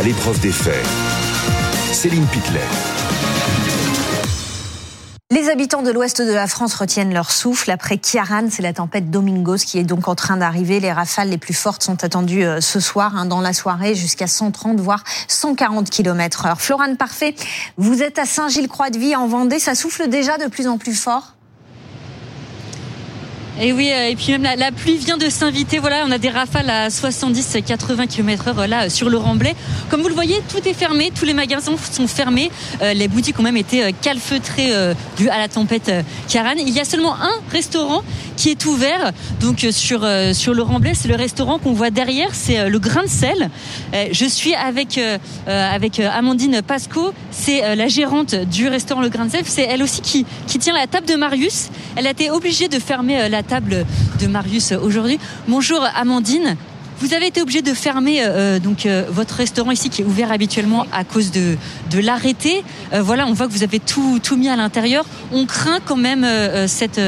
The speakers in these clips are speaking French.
à l'épreuve des faits. Céline Pitlet. Les habitants de l'ouest de la France retiennent leur souffle. Après Kiaran, c'est la tempête Domingos qui est donc en train d'arriver. Les rafales les plus fortes sont attendues euh, ce soir, hein, dans la soirée, jusqu'à 130 voire 140 km heure. Florane Parfait, vous êtes à Saint-Gilles-Croix-de-Vie en Vendée. Ça souffle déjà de plus en plus fort? Et oui, euh, et puis même la, pluie vient de s'inviter. Voilà, on a des rafales à 70-80 km/h là sur le Remblai. Comme vous le voyez, tout est fermé, tous les magasins sont fermés. Euh, les boutiques ont même été euh, calfeutrées dû à la tempête Karan. Il y a seulement un restaurant qui est ouvert. Donc sur sur le Remblai, c'est le restaurant qu'on voit derrière, c'est le Grain de sel. je suis avec avec Amandine Pasco, c'est la gérante du restaurant Le Grain de sel. C'est elle aussi qui qui tient la table de Marius. Elle a été obligée de fermer la table de Marius aujourd'hui. Bonjour Amandine. Vous avez été obligé de fermer euh, donc euh, votre restaurant ici qui est ouvert habituellement à cause de, de l'arrêté. Euh, voilà, on voit que vous avez tout, tout mis à l'intérieur. On craint quand même cette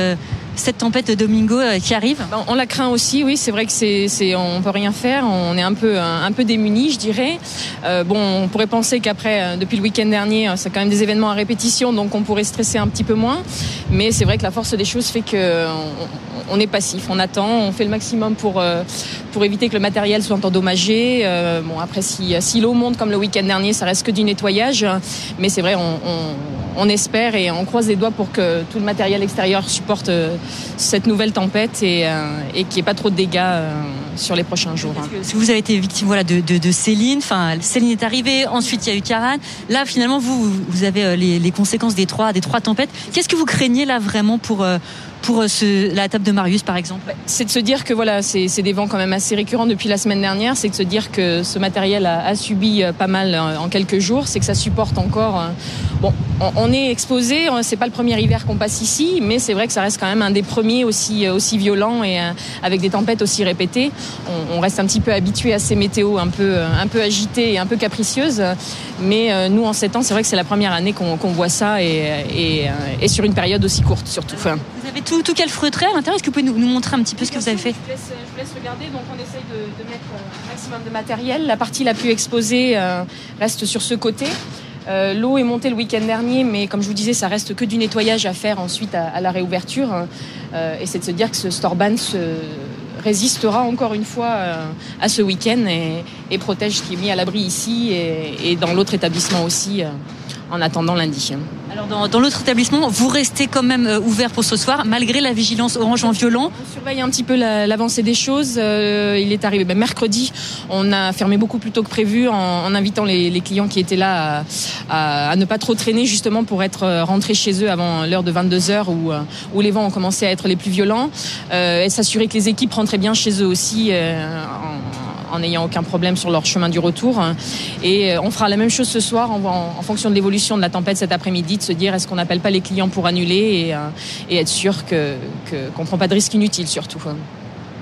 cette tempête de Domingo euh, qui arrive ben, On la craint aussi, oui. C'est vrai que c'est, c'est, on peut rien faire. On est un peu, un, peu démunis, je dirais. Euh, bon, on pourrait penser qu'après, euh, depuis le week-end dernier, c'est quand même des événements à répétition, donc on pourrait stresser un petit peu moins. Mais c'est vrai que la force des choses fait que on, est passif, on attend, on fait le maximum pour pour éviter que le matériel soit endommagé. bon, après, si, si l'eau monte comme le week-end dernier, ça reste que du nettoyage. Mais c'est vrai, on, on, on espère et on croise les doigts pour que tout le matériel extérieur supporte cette nouvelle tempête et, euh, qu'il n'y ait pas trop de dégâts euh, sur les prochains jours. Hein. Si vous avez été victime voilà, de, de, de Céline, enfin Céline est arrivée, ensuite il y a eu Karan. Là finalement vous, vous avez euh, les, les conséquences des trois, des trois tempêtes. Qu'est-ce que vous craignez là vraiment pour pour euh, ce, la table de Marius, par exemple? C'est de se dire que voilà, c'est des vents quand même assez récurrents depuis la semaine dernière. C'est de se dire que ce matériel a, a, subi euh, pas mal euh, en quelques jours. C'est que ça supporte encore. Bon, on, est exposé. C'est pas le premier hiver qu'on passe ici, mais c'est vrai que ça reste quand même un des premiers aussi aussi violents et avec des tempêtes aussi répétées. On, on reste un petit peu habitué à ces météos un peu un peu agitées et un peu capricieuses. Mais nous, en sept ans, c'est vrai que c'est la première année qu'on voit ça et, et, et, sur une période aussi courte, surtout. Enfin, vous avez tout, tout calfreutré à l'intérieur. Est-ce que vous pouvez nous, montrer un petit peu ce que vous avez fait je vous, laisse, regarder. Donc, on essaye de, mettre euh, un maximum de matériel. La partie la plus exposée euh, reste sur ce côté. Euh, l'eau est montée le week-end dernier, mais comme je vous disais, ça reste que du nettoyage à faire ensuite à, la réouverture. et c'est de se dire que ce Storban se résistera encore une fois à ce week-end et, protège ce qui est mis à l'abri ici et, et dans l'autre établissement aussi en attendant lundi. Alors dans, dans l'autre établissement, vous restez quand même euh, ouvert pour ce soir, malgré la vigilance orange en violent On surveille un petit peu l'avancée des choses. Euh, il est arrivé ben, mercredi, on a fermé beaucoup plus tôt que prévu en, en invitant les, les, clients qui étaient là à, à, ne pas trop traîner justement pour être euh, rentrés chez eux avant l'heure de 22 heures où, où les vents ont commencé à être les plus violents euh, et s'assurer que les équipes rentraient bien chez eux aussi en n'ayant aucun problème sur leur chemin du retour. Et euh, on fera la même chose ce soir en, en fonction de l'évolution de la tempête cet après-midi, de se dire est-ce qu'on n'appelle pas les clients pour annuler et, euh, et être sûr que qu'on ne prend pas de risques inutiles surtout.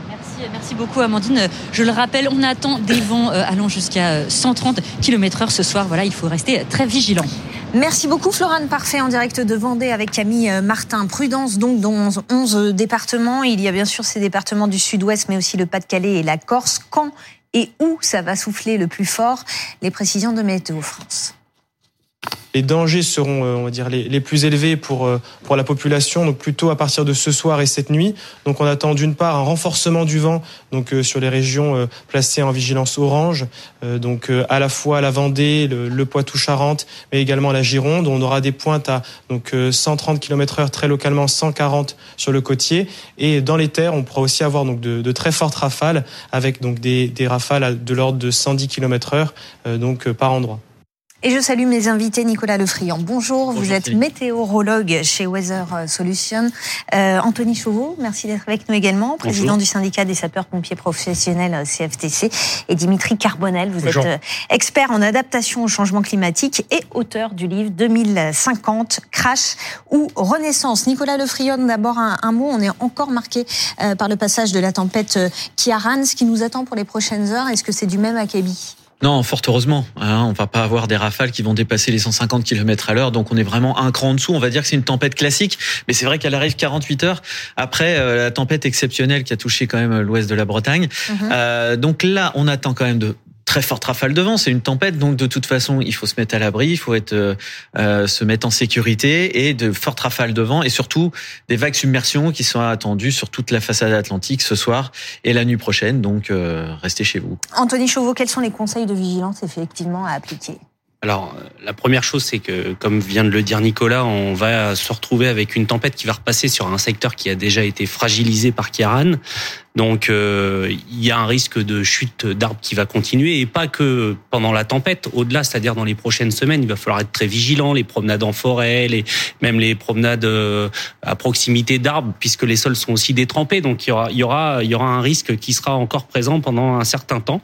Merci, merci beaucoup Amandine. Je le rappelle, on attend des vents euh, allant jusqu'à 130 km heure ce soir. Voilà, il faut rester très vigilant. Merci beaucoup Florane Parfait en direct de Vendée avec Camille Martin. Prudence donc dans 11 départements. Il y a bien sûr ces départements du sud-ouest mais aussi le Pas-de-Calais et la Corse. Quand et où ça va souffler le plus fort. Les précisions de Météo France les dangers seront, euh, on va dire, les, plus élevés pour euh, pour la population, donc plutôt à partir de ce soir et cette nuit. Donc on attend d'une part un renforcement du vent, donc euh, sur les régions placées en vigilance orange, donc à la fois la Vendée, le, le Poitou-Charentes, mais également la Gironde. On aura des pointes à donc 130 km/h très localement, 140 sur le côtier, et dans les terres, on pourra aussi avoir donc de, de très fortes rafales avec donc des, des rafales de l'ordre de 110 km/h, donc par endroit. Et je salue mes invités, Nicolas Lefriand. Bonjour, vous êtes météorologue chez Weather Solutions. Euh, Anthony Chauveau, merci d'être avec nous également, président du syndicat des sapeurs-pompiers professionnels CFTC. Et Dimitri Carbonel, vous êtes euh, expert en adaptation au changement climatique et auteur du livre 2050, Crash ou Renaissance. Nicolas Lefriand, d'abord un, un, mot, on est encore marqué euh, par le passage de la tempête euh, Kiaran. Ce qui nous attend pour les prochaines heures, est-ce que c'est du même acabit? Non, fort heureusement. Hein, on va pas avoir des rafales qui vont dépasser les 150 km à l'heure, donc on est vraiment un cran en dessous. On va dire que c'est une tempête classique, mais c'est vrai qu'elle arrive 48 heures après euh, la tempête exceptionnelle qui a touché quand même l'ouest de la Bretagne. Mhm. Euh, donc là, on attend quand même de très forte rafale de vent. C'est une tempête, donc de toute façon, il faut se mettre à l'abri, il faut être euh, se mettre en sécurité et de fortes rafales de vent et surtout des vagues submersion qui sont attendues sur toute la façade atlantique ce soir et la nuit prochaine. Donc restez chez vous. Anthony Chauveau, quels sont les conseils de vigilance effectivement à appliquer? Alors, la première chose, c'est que, comme vient de le dire Nicolas, on va se retrouver avec une tempête qui va repasser sur un secteur qui a déjà été fragilisé par Kiaran. Donc, euh, il y a un risque de chute d'arbres qui va continuer, et pas que pendant la tempête. Au-delà, c'est-à-dire dans les prochaines semaines, il va falloir être très vigilant. Les promenades en forêt, les, même les promenades euh, à proximité d'arbres, puisque les sols sont aussi détrempés. Donc, il y aura, il y aura, il y aura un risque qui sera encore présent pendant un certain temps.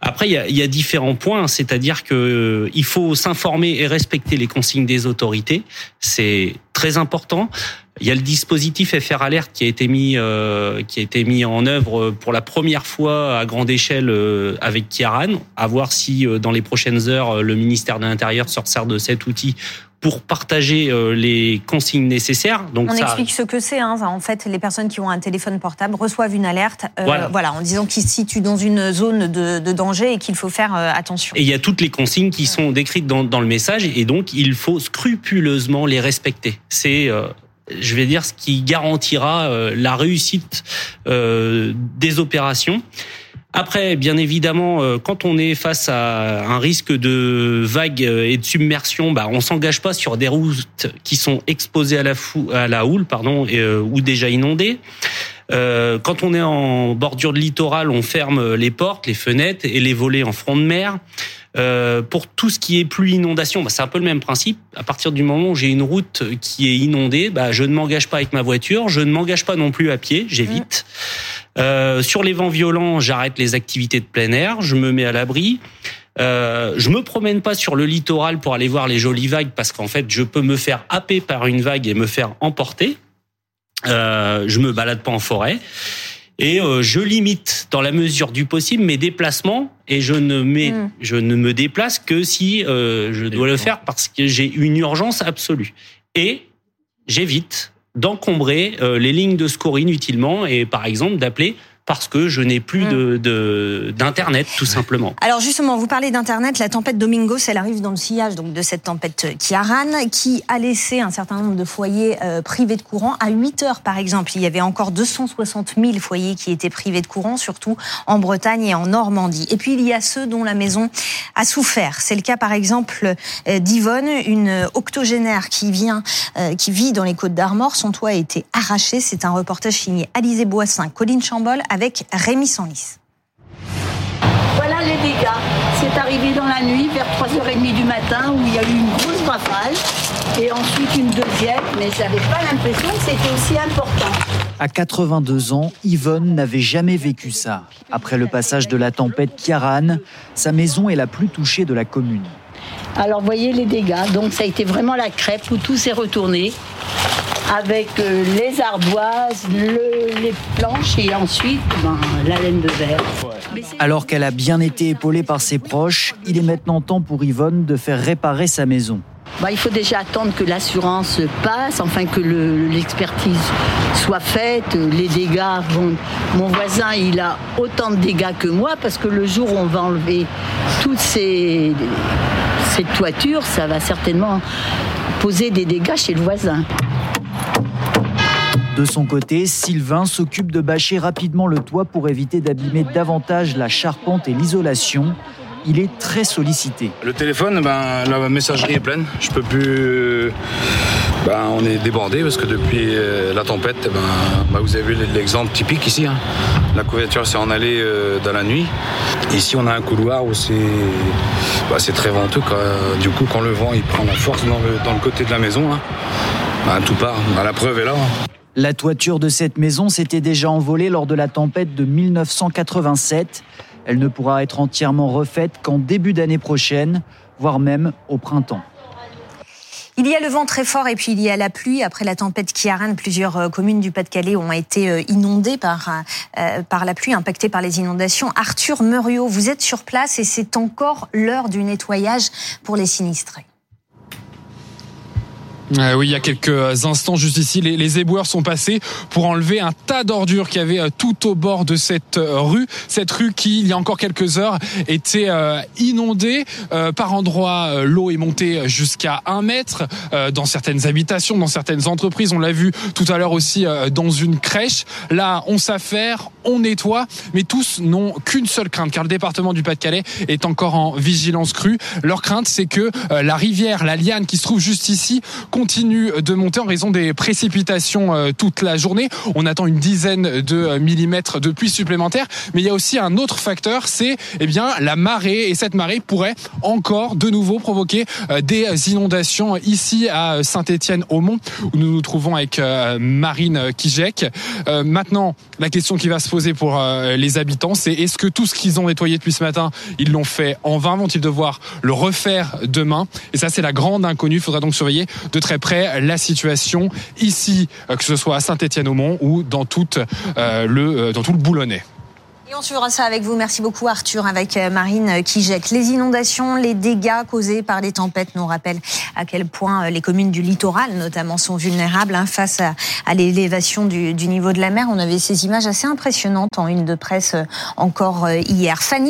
Après, il y a, il y a différents points, c'est-à-dire que euh, il faut s'informer et respecter les consignes des autorités. C'est très important. Il y a le dispositif FR Alert qui a été mis euh, qui a été mis en œuvre pour la première fois à grande échelle euh, avec Kiaran. À voir si euh, dans les prochaines heures le ministère de l'Intérieur se sert de cet outil pour partager euh, les consignes nécessaires. Donc on explique ce que c'est. Hein. En fait, les personnes qui ont un téléphone portable reçoivent une alerte, euh, voilà. en disant qu'ils se situent dans une zone de, de danger et qu'il faut faire euh, attention. Et il y a toutes les consignes qui sont décrites dans, dans, le message, et donc il faut scrupuleusement les respecter. C'est je vais dire ce qui garantira la réussite des opérations. Après, bien évidemment, euh, quand on est face à un risque de vague et de submersion, bah, on s'engage pas sur des routes qui sont exposées à la, fou, à la houle, pardon, euh, ou déjà inondées. Euh, quand on est en bordure de littoral, on ferme les portes, les fenêtres et les volets en front de mer. Euh, pour tout ce qui est pluie, inondation, bah, c'est un peu le même principe. À partir du moment où j'ai une route qui est inondée, bah, je ne m'engage pas avec ma voiture, je ne m'engage pas non plus à pied, j'évite. Euh, sur les vents violents, j'arrête les activités de plein air, je me mets à l'abri. Euh, je me promène pas sur le littoral pour aller voir les jolies vagues parce qu'en fait, je peux me faire happer par une vague et me faire emporter. Euh, je me balade pas en forêt et euh, je limite dans la mesure du possible mes déplacements et je ne mets, hmm. je ne me déplace que si euh, je dois le faire parce que j'ai une urgence absolue et j'évite d'encombrer euh, les lignes de secours inutilement et par exemple d'appeler parce que je n'ai plus mm. de d'internet tout simplement. Alors justement, vous parlez d'internet, la tempête Domingos, elle arrive dans le sillage donc de cette tempête Kiaran qui a laissé un certain nombre de foyers euh, privés de courant à 8 heures par exemple. Il y avait encore 260 000 foyers qui étaient privés de courant, surtout en Bretagne et en Normandie. Et puis il y a ceux dont la maison a souffert. C'est le cas par exemple euh, d'Yvonne, une octogénaire qui vient, euh, qui vit dans les Côtes d'Armor. Son toit a été arraché. C'est un reportage signé Alizé Boissin, Colline Chambol avec Rémi Sanlis. Voilà les dégâts. C'est arrivé dans la nuit, vers 3h30 du matin, où il y a eu une grosse rafale, et ensuite une deuxième, mais je n'avais pas l'impression que c'était aussi important. À 82 ans, Yvonne n'avait jamais vécu ça. Après le passage de la tempête Kiaran, sa maison est la plus touchée de la commune. Alors voyez les dégâts, donc ça a été vraiment la crêpe où tout s'est retourné avec euh, les ardoises, les planches et ensuite ben, la laine de verre. Alors qu'elle a bien été épaulée par ses proches, il est maintenant temps pour Yvonne de faire réparer sa maison. Bah, il faut déjà attendre que l'assurance passe, enfin que l'expertise soit faite, les dégâts vont... Mon voisin, il a autant de dégâts que moi parce que le jour où on va enlever toutes ces, ces toitures, ça va certainement poser des dégâts chez le voisin. De son côté, Sylvain s'occupe de bâcher rapidement le toit pour éviter d'abîmer davantage la charpente et l'isolation. Il est très sollicité. Le téléphone, ben, la messagerie est pleine. Je peux plus. Ben, on est débordé parce que depuis euh, la tempête, ben, ben, vous avez vu l'exemple typique ici. Hein. La couverture s'est en allée euh, dans la nuit. Ici, on a un couloir où c'est ben, très venteux. Du coup, quand le vent il prend la force dans le, côté de la maison, hein, ben, tout part. la preuve est là. Hein. La toiture de cette maison s'était déjà envolée lors de la tempête de 1987. Elle ne pourra être entièrement refaite qu'en début d'année prochaine, voire même au printemps. Il y a le vent très fort et puis il y a la pluie. Après la tempête qui arène, plusieurs euh, communes du Pas-de-Calais ont été euh, inondées par, euh, par la pluie, impactées par les inondations. Arthur Muriot, vous êtes sur place et c'est encore l'heure du nettoyage pour les sinistrés. Euh, oui, il y a quelques instants, juste ici, les, les éboueurs sont passés pour enlever un tas d'ordures qui avait euh, tout au bord de cette euh, rue. Cette rue qui, il y a encore quelques heures, était inondée. par endroits, l'eau est montée jusqu'à un mètre dans certaines habitations, dans certaines entreprises. On l'a vu tout à l'heure aussi dans une crèche. Là, on s'affaire, on nettoie, mais tous n'ont qu'une seule crainte, car le département du Pas-de-Calais est encore en vigilance crue. Leur crainte, c'est que la rivière, la Liane, qui se trouve juste ici, continue de monter en raison des précipitations euh, toute la journée. On attend une dizaine de euh, millimètres de pluie supplémentaire, mais il y a aussi un autre facteur, c'est eh bien la marée et cette marée pourrait encore de nouveau provoquer euh, des inondations ici à Saint-Étienne-au-Mont où nous nous trouvons avec Marine Kijek. Maintenant, la question qui va se poser pour les habitants, c'est est-ce que tout ce qu'ils ont nettoyé depuis ce matin, ils l'ont fait en vain? Vont-ils devoir le refaire demain? Et ça, c'est la grande inconnue. Il faudra donc surveiller de très près la situation ici, euh, que ce soit à Saint-Étienne-au-Mont ou dans, toute, euh, le, euh, dans tout le Boulonnais. Et on suivra ça avec vous. Merci beaucoup Arthur, avec Marine Kijek. Les inondations, les dégâts causés par les tempêtes nous rappellent à quel point les communes du littoral notamment sont vulnérables hein, face à, l'élévation du, du, niveau de la mer. On avait ces images assez impressionnantes en une de presse encore hier. Fanny